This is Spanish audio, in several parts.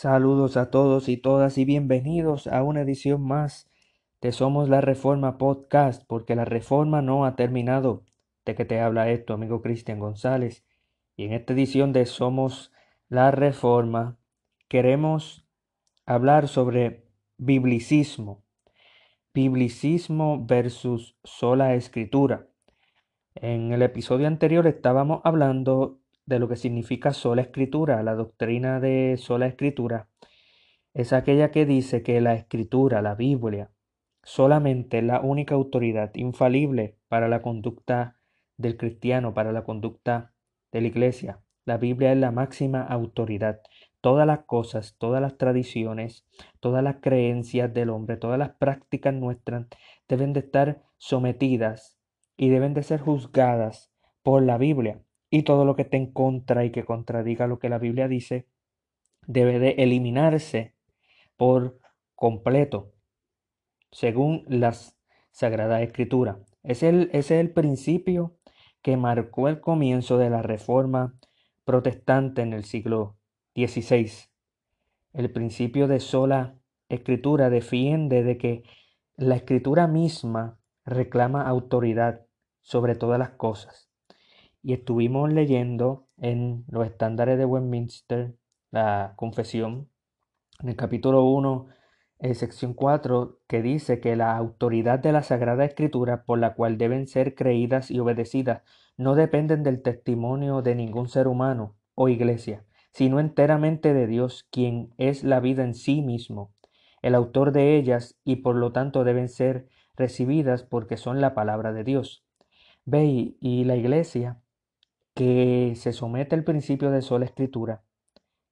Saludos a todos y todas y bienvenidos a una edición más de Somos la Reforma Podcast, porque la reforma no ha terminado. De que te habla esto, amigo Cristian González. Y en esta edición de Somos la Reforma queremos hablar sobre biblicismo. Biblicismo versus sola escritura. En el episodio anterior estábamos hablando de lo que significa sola escritura. La doctrina de sola escritura es aquella que dice que la escritura, la Biblia, solamente es la única autoridad infalible para la conducta del cristiano, para la conducta de la iglesia. La Biblia es la máxima autoridad. Todas las cosas, todas las tradiciones, todas las creencias del hombre, todas las prácticas nuestras deben de estar sometidas y deben de ser juzgadas por la Biblia y todo lo que esté en contra y que contradiga lo que la Biblia dice debe de eliminarse por completo según las Sagradas Escrituras. Es el, ese es el principio que marcó el comienzo de la reforma protestante en el siglo XVI. El principio de sola escritura defiende de que la escritura misma reclama autoridad sobre todas las cosas y estuvimos leyendo en los estándares de Westminster la confesión, en el capítulo 1, en sección 4, que dice que la autoridad de la Sagrada Escritura por la cual deben ser creídas y obedecidas no dependen del testimonio de ningún ser humano o iglesia, sino enteramente de Dios, quien es la vida en sí mismo, el autor de ellas, y por lo tanto deben ser recibidas porque son la palabra de Dios. Ve y la iglesia que se somete al principio de sola escritura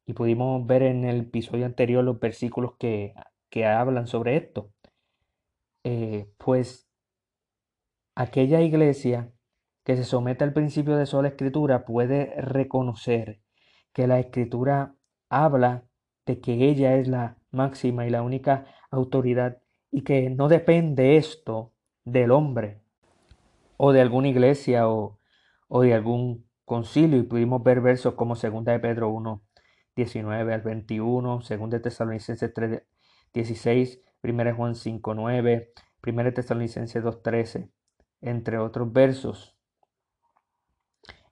y pudimos ver en el episodio anterior los versículos que, que hablan sobre esto. Eh, pues aquella iglesia que se somete al principio de sola escritura puede reconocer que la escritura habla de que ella es la máxima y la única autoridad y que no depende esto del hombre o de alguna iglesia o, o de algún concilio y pudimos ver versos como 2 de Pedro 1, 19 al 21, 2 de Tesalonicenses 3, 16, 1 Juan 5, 9, 1 Tesalonicenses 2, 13, entre otros versos.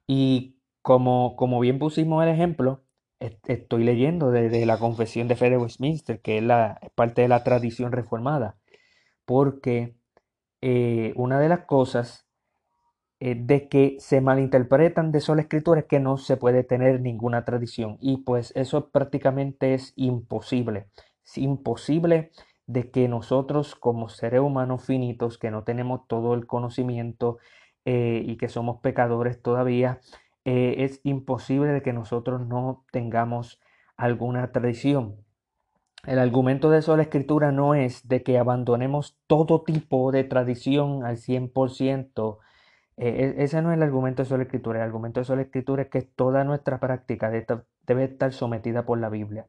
Y como, como bien pusimos el ejemplo, estoy leyendo desde la Confesión de Fe de Westminster, que es, la, parte de la tradición reformada, porque eh, una de las cosas eh, de que se malinterpretan de sola escritura es que no se puede tener ninguna tradición y pues eso prácticamente es imposible. Es imposible de que nosotros como seres humanos finitos que no tenemos todo el conocimiento eh, y que somos pecadores todavía, eh, es imposible de que nosotros no tengamos alguna tradición. El argumento de sola escritura no es de que abandonemos todo tipo de tradición al 100%, eh, e, ese no es el argumento de sola escritura. El argumento de sola escritura es que toda nuestra práctica debe estar sometida por la Biblia.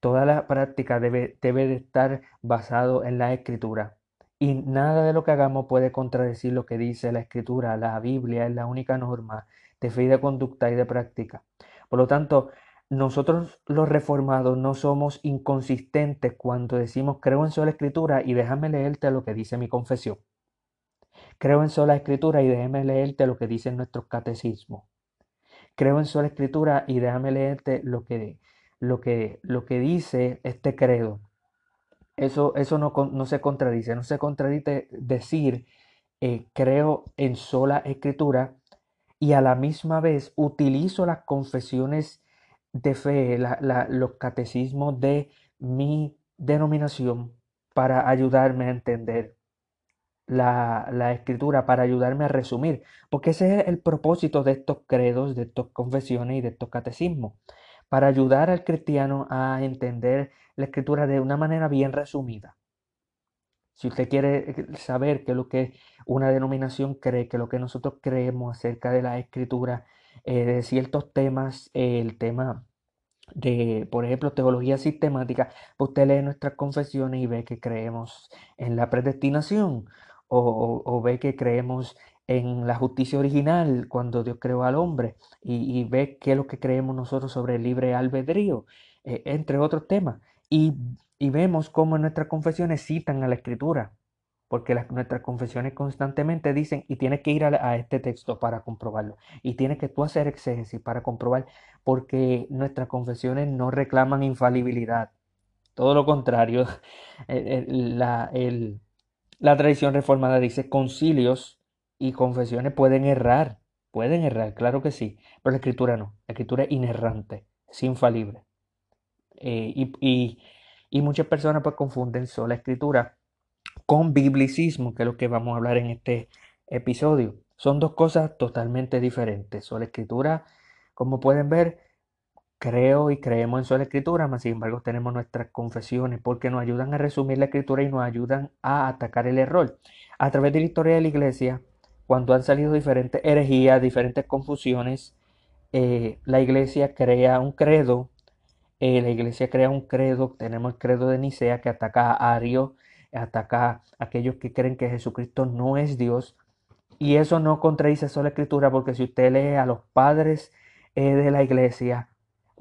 Toda la práctica debe, debe de estar basado en la escritura. Y nada de lo que hagamos puede contradecir lo que dice la escritura. La Biblia es la única norma de fe y de conducta y de práctica. Por lo tanto, nosotros los reformados no somos inconsistentes cuando decimos creo en sola escritura y déjame leerte lo que dice mi confesión. Creo en sola escritura y déjame leerte lo que dice nuestro catecismo. Creo en sola escritura y déjame leerte lo que, lo que, lo que dice este credo. Eso, eso no, no, se contradice, no se contradice decir eh, creo en sola escritura y a la misma vez utilizo las confesiones de fe, los catecismos de mi denominación para ayudarme a entender la, escritura para ayudarme a resumir, porque ese es el propósito de estos credos, de estas confesiones y de estos catecismos, para ayudar al cristiano a entender la escritura de una manera bien resumida. Si usted quiere eh, saber qué es lo que una denominación cree, que lo que nosotros creemos acerca de la escritura, eh, de ciertos temas, el tema de, por ejemplo, teología sistemática, pues usted lee nuestras confesiones y ve que creemos en la predestinación o, ve que creemos en la justicia original, cuando Dios creó al hombre, y, ve qué es lo que creemos nosotros sobre el libre albedrío, eh, entre otros temas. Y, vemos cómo nuestras confesiones citan a la escritura, porque nuestras confesiones constantemente dicen, y tienes que ir a, este texto para comprobarlo, y tienes que tú hacer exégesis para comprobar, porque nuestras confesiones no reclaman infalibilidad. Todo lo contrario, la, la tradición reformada dice concilios y confesiones pueden errar, pueden errar, claro que sí, pero la escritura no, la escritura es inerrante, es infalible. Eh, y, y, muchas personas pues confunden sola escritura con biblicismo, que es lo que vamos a hablar en este episodio. Son dos cosas totalmente diferentes. Sola escritura, como pueden ver, creo y creemos en sola escritura, mas sin embargo tenemos nuestras confesiones porque nos ayudan a resumir la escritura y nos ayudan a atacar el error. A través de la historia de la iglesia, cuando han salido diferentes herejías, diferentes confusiones, eh, la iglesia crea un credo eh, la iglesia crea un credo, tenemos el credo de Nicea que ataca a Ario, ataca a aquellos que creen que Jesucristo no es Dios. Y eso no contradice solo la escritura, porque si usted lee a los padres eh, de la iglesia,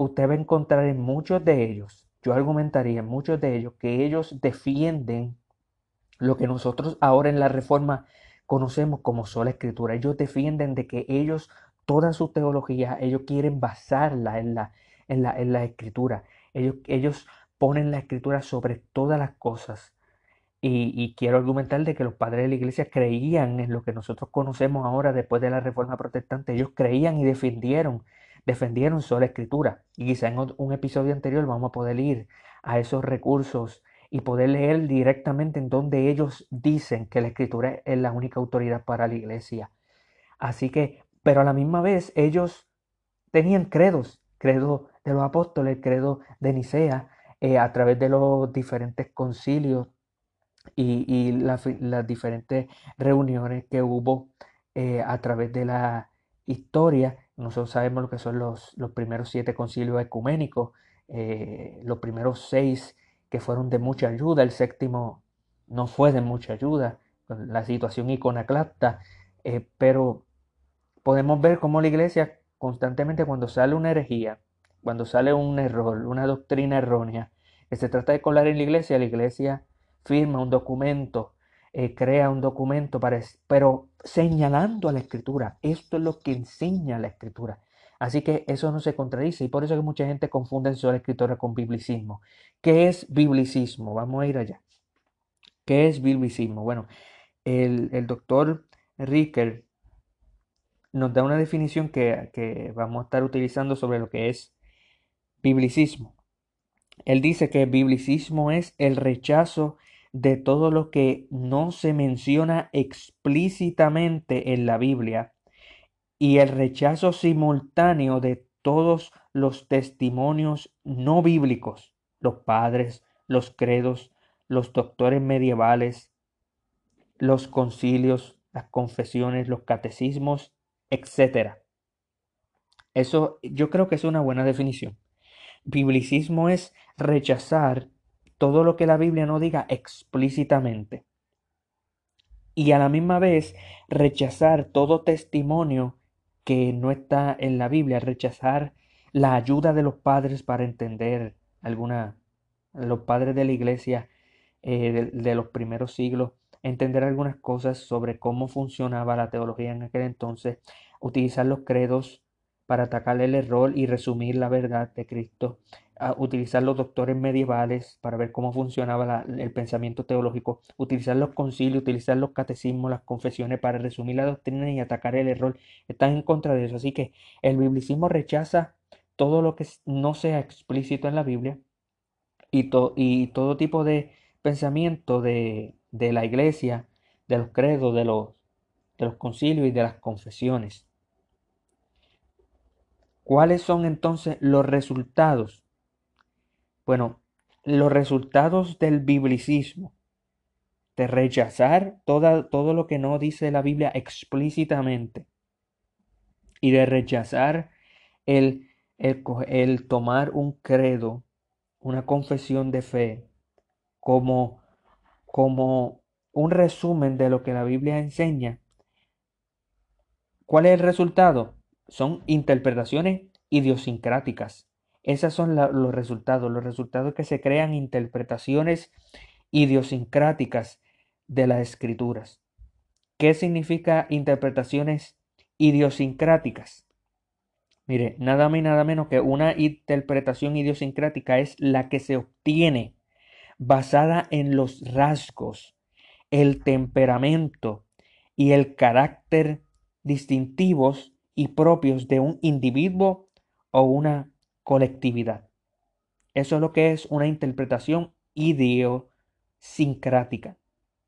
usted va a encontrar en muchos de ellos, yo argumentaría en muchos de ellos, que ellos defienden lo que nosotros ahora en la reforma conocemos como sola escritura. Ellos defienden de que ellos, toda su teología, ellos quieren basarla en la, en la, en escritura. Ellos, ellos ponen la escritura sobre todas las cosas. Y, quiero argumentar de que los padres de la iglesia creían en lo que nosotros conocemos ahora después de la reforma protestante. Ellos creían y defendieron, defendieron la escritura. Y quizá en un episodio anterior vamos a poder ir a esos recursos y poder leer directamente en donde ellos dicen que la escritura es la única autoridad para la iglesia. Así que, pero a la misma vez ellos tenían credos, credo de los apóstoles, credo de Nicea, eh, a través de los diferentes concilios y, las diferentes reuniones que hubo eh, a través de la historia. Nosotros sabemos lo que son los, los primeros siete concilios ecuménicos, eh, los primeros seis que fueron de mucha ayuda, el séptimo no fue de mucha ayuda, la situación iconoclasta, pero podemos ver cómo la iglesia constantemente cuando sale una herejía, cuando sale un error, una doctrina errónea, que se trata de colar en la iglesia, la iglesia firma un documento, eh, crea un documento, para, pero señalando a la escritura. Esto es lo que enseña la escritura. Así que eso no se contradice y por eso que mucha gente confunde la escritura con biblicismo. ¿Qué es biblicismo? Vamos a ir allá. ¿Qué es biblicismo? Bueno, el, el doctor Ricker nos da una definición que, que, vamos a estar utilizando sobre lo que es Biblicismo. Él dice que biblicismo es el rechazo de todo lo que no se menciona explícitamente en la Biblia y el rechazo simultáneo de todos los testimonios no bíblicos, los padres, los credos, los doctores medievales, los concilios, las confesiones, los catecismos, etc. Eso yo creo que es una buena definición. Biblicismo es rechazar todo lo que la Biblia no diga explícitamente. Y a la misma vez rechazar todo testimonio que no está en la Biblia, rechazar la ayuda de los padres para entender alguna, los padres de la iglesia eh, de los primeros siglos, entender algunas cosas sobre cómo funcionaba la teología en aquel entonces, utilizar los credos para atacar el error y resumir la verdad de Cristo, a utilizar los doctores medievales para ver cómo funcionaba el pensamiento teológico, utilizar los concilios, utilizar los catecismos, las confesiones para resumir la doctrina y atacar el error, están en contra de eso. Así que el biblicismo rechaza todo lo que no sea explícito en la Biblia y, y todo tipo de pensamiento de, de, la iglesia, de los credos, de los, de los concilios y de las confesiones. ¿Cuáles son entonces los resultados? Bueno, los resultados del biblicismo, de rechazar todo lo que no dice la Biblia explícitamente y de rechazar el, el, el tomar un credo, una confesión de fe, como, como un resumen de lo que la Biblia enseña, ¿Cuál es el resultado? Son interpretaciones idiosincráticas. Esos son los resultados. Los resultados que se crean interpretaciones idiosincráticas de las escrituras. ¿Qué significa interpretaciones idiosincráticas? Mire, nada más y nada menos que una interpretación idiosincrática es la que se obtiene basada en los rasgos, el temperamento y el carácter distintivos y propios de un individuo o una colectividad. Eso es lo que es una interpretación idiosincrática,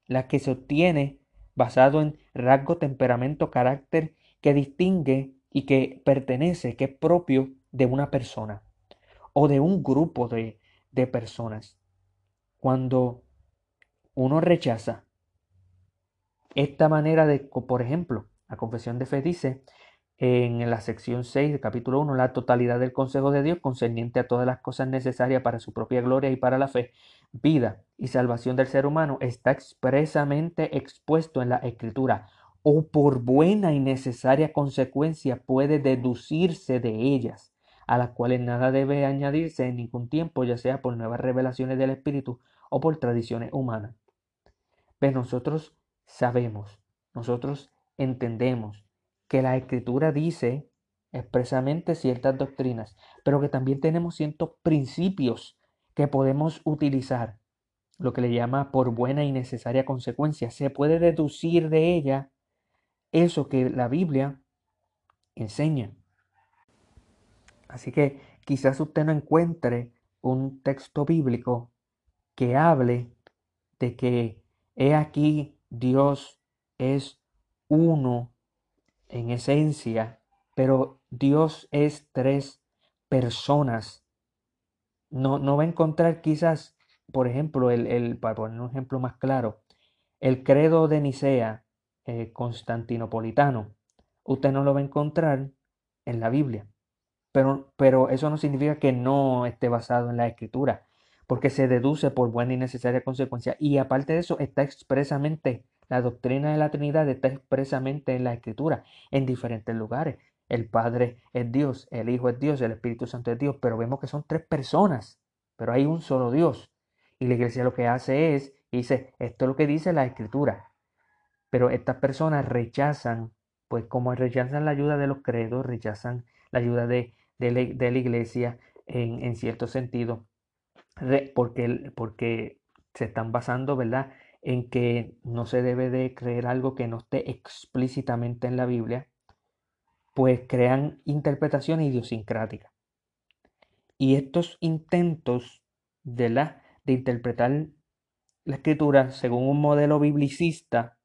la que se obtiene basado en rasgo, temperamento, carácter que distingue y que pertenece, que es propio de una persona o de un grupo de, de personas. Cuando uno rechaza esta manera de, por ejemplo, la confesión de fe dice en la sección 6 del capítulo 1, la totalidad del consejo de Dios concerniente a todas las cosas necesarias para su propia gloria y para la fe, vida y salvación del ser humano está expresamente expuesto en la escritura o por buena y necesaria consecuencia puede deducirse de ellas, a las cuales nada debe añadirse en ningún tiempo, ya sea por nuevas revelaciones del Espíritu o por tradiciones humanas. Pero nosotros sabemos, nosotros entendemos que la Escritura dice expresamente ciertas doctrinas, pero que también tenemos ciertos principios que podemos utilizar, lo que le llama por buena y necesaria consecuencia. Se puede deducir de ella eso que la Biblia enseña. Así que quizás usted no encuentre un texto bíblico que hable de que he aquí Dios es uno en esencia, pero Dios es tres personas. No, no va a encontrar quizás, por ejemplo, el, el, para poner un ejemplo más claro, el credo de Nicea eh, constantinopolitano. Usted no lo va a encontrar en la Biblia. Pero, pero eso no significa que no esté basado en la escritura, porque se deduce por buena y necesaria consecuencia. Y aparte de eso, está expresamente la doctrina de la Trinidad está expresamente en la Escritura, en diferentes lugares. El Padre es Dios, el Hijo es Dios, el Espíritu Santo es Dios, pero vemos que son tres personas, pero hay un solo Dios. Y la iglesia lo que hace es, dice, esto es lo que dice la Escritura. Pero estas personas rechazan, pues como rechazan la ayuda de los credos, rechazan la ayuda de, de, la, iglesia en, en cierto sentido, porque, porque se están basando, ¿verdad? En que no se debe de creer algo que no esté explícitamente en la Biblia, pues crean interpretaciones idiosincráticas. Y estos intentos de, la, de interpretar la escritura según un modelo biblicista,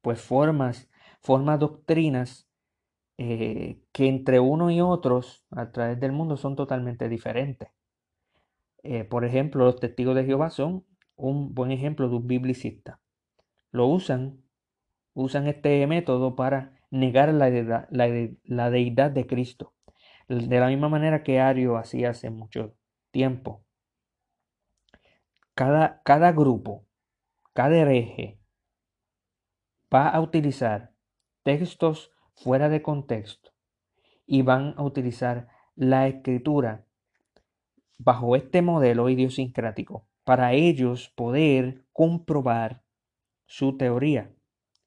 pues formas, formas doctrinas eh, que entre uno y otros a través del mundo son totalmente diferentes. Eh, por ejemplo, los testigos de Jehová son un buen ejemplo de un biblicista. Lo usan, usan este método para negar la deidad, la, deidad de Cristo. De la misma manera que Ario hacía hace mucho tiempo. Cada, cada grupo, cada hereje va a utilizar textos fuera de contexto y van a utilizar la escritura bajo este modelo idiosincrático para ellos poder comprobar su teoría.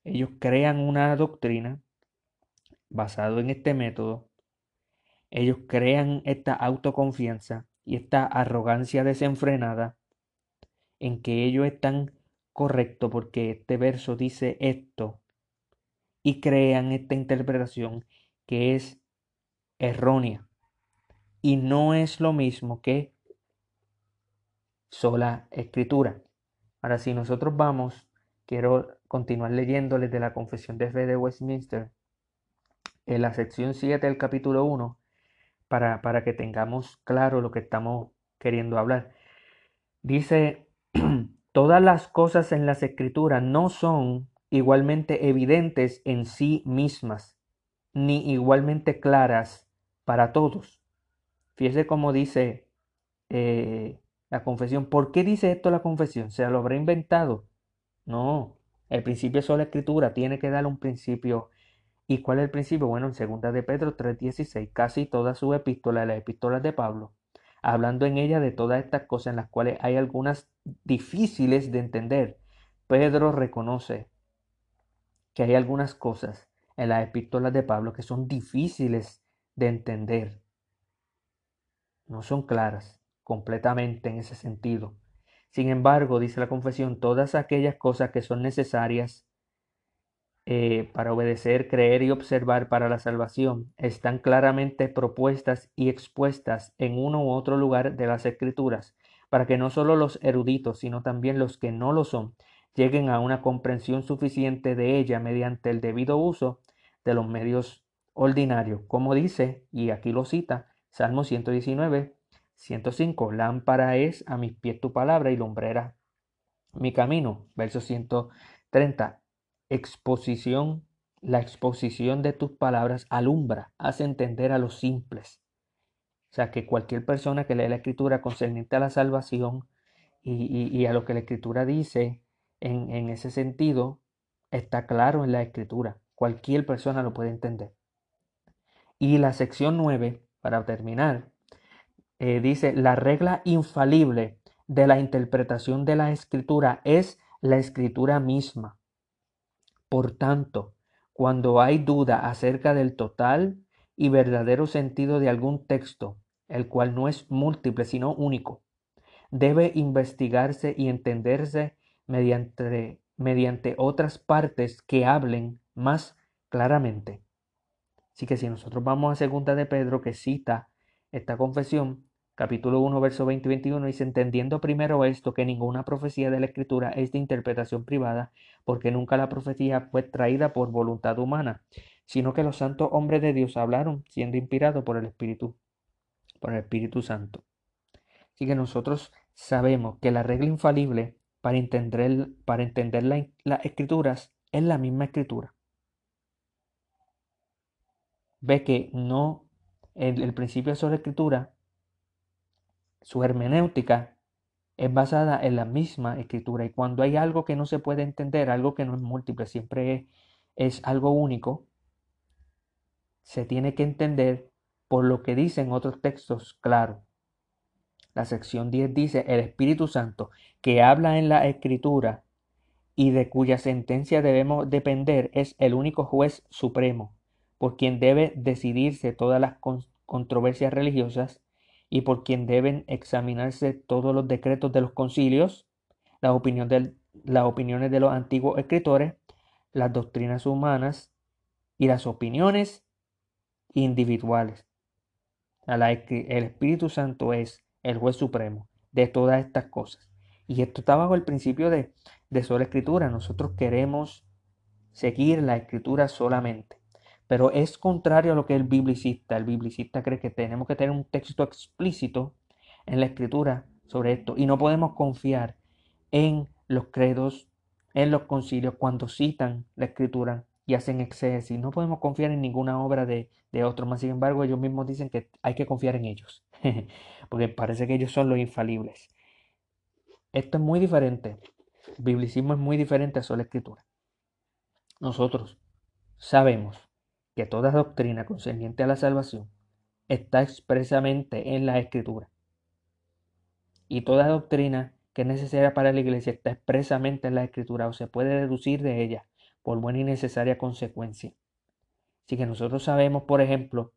Ellos crean una doctrina basado en este método. Ellos crean esta autoconfianza y esta arrogancia desenfrenada en que ellos están correctos porque este verso dice esto y crean esta interpretación que es errónea y no es lo mismo que sola escritura. Ahora, si nosotros vamos, quiero continuar leyéndoles de la Confesión de Fe de Westminster, en la sección 7 del capítulo 1, para, para que tengamos claro lo que estamos queriendo hablar. Dice, todas las cosas en las escrituras no son igualmente evidentes en sí mismas, ni igualmente claras para todos. Fíjese cómo dice eh, la confesión. ¿Por qué dice esto la confesión? ¿Se lo habrá inventado? No, el principio es la escritura, tiene que dar un principio ¿Y cuál es el principio? Bueno, en 2 de Pedro 3:16, casi toda su epístola, las epístolas de Pablo, hablando en ella de todas estas cosas en las cuales hay algunas difíciles de entender. Pedro reconoce que hay algunas cosas en las epístolas de Pablo que son difíciles de entender. No son claras completamente en ese sentido. Sin embargo, dice la confesión, todas aquellas cosas que son necesarias eh, para obedecer, creer y observar para la salvación están claramente propuestas y expuestas en uno u otro lugar de las escrituras, para que no solo los eruditos, sino también los que no lo son, lleguen a una comprensión suficiente de ella mediante el debido uso de los medios ordinarios, como dice, y aquí lo cita, Salmo 119, 105, lámpara es a mis pies tu palabra y lumbrera mi camino. Verso 130, exposición, la exposición de tus palabras alumbra, hace entender a los simples. O sea, que cualquier persona que lee la escritura concerniente a la salvación y, a lo que la escritura dice en, en ese sentido, está claro en la escritura. Cualquier persona lo puede entender. Y la sección 9, para terminar, eh, dice, la regla infalible de la interpretación de la escritura es la escritura misma. Por tanto, cuando hay duda acerca del total y verdadero sentido de algún texto, el cual no es múltiple sino único, debe investigarse y entenderse mediante, mediante otras partes que hablen más claramente. Así que si nosotros vamos a segunda de Pedro que cita esta confesión, capítulo 1, verso 20 y 21, dice, entendiendo primero esto, que ninguna profecía de la Escritura es de interpretación privada, porque nunca la profecía fue traída por voluntad humana, sino que los santos hombres de Dios hablaron, siendo inspirados por el Espíritu, por el Espíritu Santo. Así que nosotros sabemos que la regla infalible para entender, para entender las escrituras es la misma escritura. Ve que no, el, principio sobre la escritura su hermenéutica es basada en la misma escritura y cuando hay algo que no se puede entender, algo que no es múltiple, siempre es, algo único, se tiene que entender por lo que dicen otros textos claro. La sección 10 dice, el Espíritu Santo que habla en la escritura y de cuya sentencia debemos depender es el único juez supremo, por quien debe decidirse todas las controversias religiosas y por quien deben examinarse todos los decretos de los concilios, las opiniones de los antiguos escritores, las doctrinas humanas y las opiniones individuales. El Espíritu Santo es el juez supremo de todas estas cosas. Y esto está bajo el principio de, de sola escritura. Nosotros queremos seguir la escritura solamente. Pero es contrario a lo que el biblicista. El biblicista cree que tenemos que tener un texto explícito en la escritura sobre esto. Y no podemos confiar en los credos, en los concilios, cuando citan la escritura y hacen exégesis. No podemos confiar en ninguna obra de, de otro. Más sin embargo, ellos mismos dicen que hay que confiar en ellos. Porque parece que ellos son los infalibles. Esto es muy diferente. El biblicismo es muy diferente a la escritura. Nosotros sabemos que toda doctrina concerniente a la salvación está expresamente en la Escritura. Y toda doctrina que es necesaria para la iglesia está expresamente en la Escritura o se puede deducir de ella por buena y necesaria consecuencia. Así que nosotros sabemos, por ejemplo,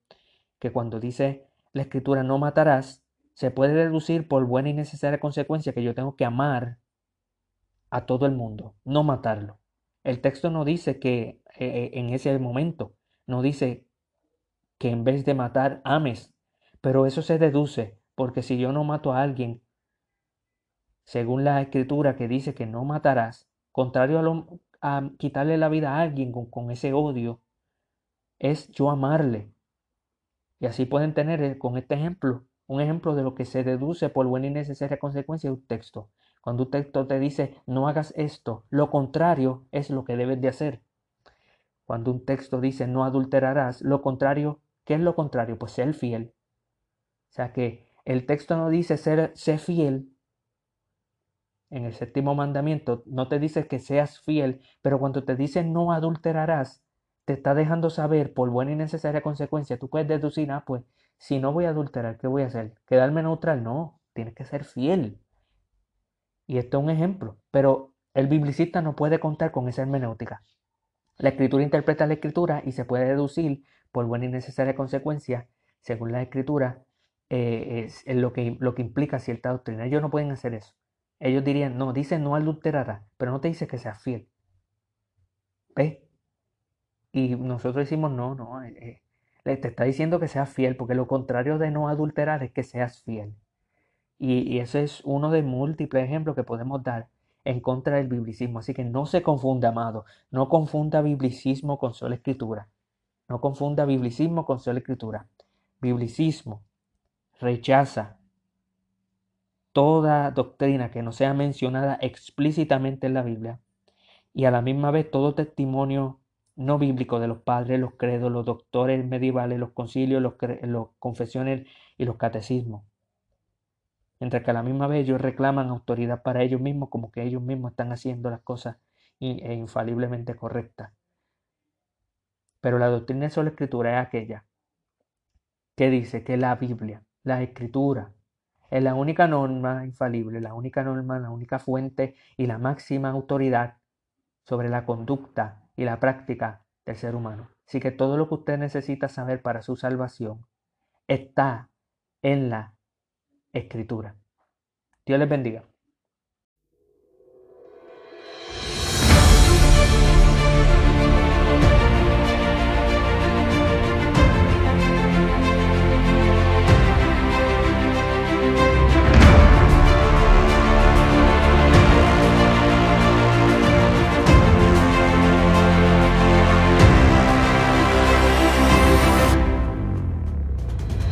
que cuando dice la Escritura no matarás, se puede deducir por buena y necesaria consecuencia que yo tengo que amar a todo el mundo, no matarlo. El texto no dice que eh, eh, en ese momento no dice que en vez de matar ames, pero eso se deduce, porque si yo no mato a alguien, según la escritura que dice que no matarás, contrario a, quitarle la vida a alguien con, con ese odio, es yo amarle. Y así pueden tener eh, con este ejemplo un ejemplo de lo que se deduce por buena y necesaria consecuencia de un texto. Cuando un texto te dice no hagas esto, lo contrario es lo que debes de hacer. Cuando un texto dice no adulterarás, lo contrario, ¿qué es lo contrario? Pues ser fiel. O sea que el texto no dice ser, fiel. En el séptimo mandamiento no te dice que seas fiel, pero cuando te dice no adulterarás, te está dejando saber por buena y necesaria consecuencia. Tú puedes deducir, ah, pues si no voy a adulterar, ¿qué voy a hacer? ¿Quedarme neutral? No, tienes que ser fiel. Y esto es un ejemplo, pero el biblicista no puede contar con esa hermenéutica. La escritura interpreta la escritura y se puede deducir por buena y necesaria consecuencia, según la escritura, eh, lo, que, lo que implica cierta doctrina. Ellos no pueden hacer eso. Ellos dirían, no, dice no adulterará, pero no te dice que seas fiel. ¿Ves? Y nosotros decimos, no, no, eh, eh, te está diciendo que seas fiel, porque lo contrario de no adulterar es que seas fiel. Y, y ese es uno de múltiples ejemplos que podemos dar en contra del biblicismo. Así que no se confunda, amado. No confunda biblicismo con sola escritura. No confunda biblicismo con sola escritura. Biblicismo rechaza toda doctrina que no sea mencionada explícitamente en la Biblia y a la misma vez todo testimonio no bíblico de los padres, los credos, los doctores medievales, los concilios, los, los confesiones y los catecismos. Mientras que a la misma vez ellos reclaman autoridad para ellos mismos como que ellos mismos están haciendo las cosas e infaliblemente correctas. Pero la doctrina de la escritura es aquella que dice que la Biblia, la escritura, es la única norma infalible, la única norma, la única fuente y la máxima autoridad sobre la conducta y la práctica del ser humano. Así que todo lo que usted necesita saber para su salvación está en la escritura. Dios les bendiga.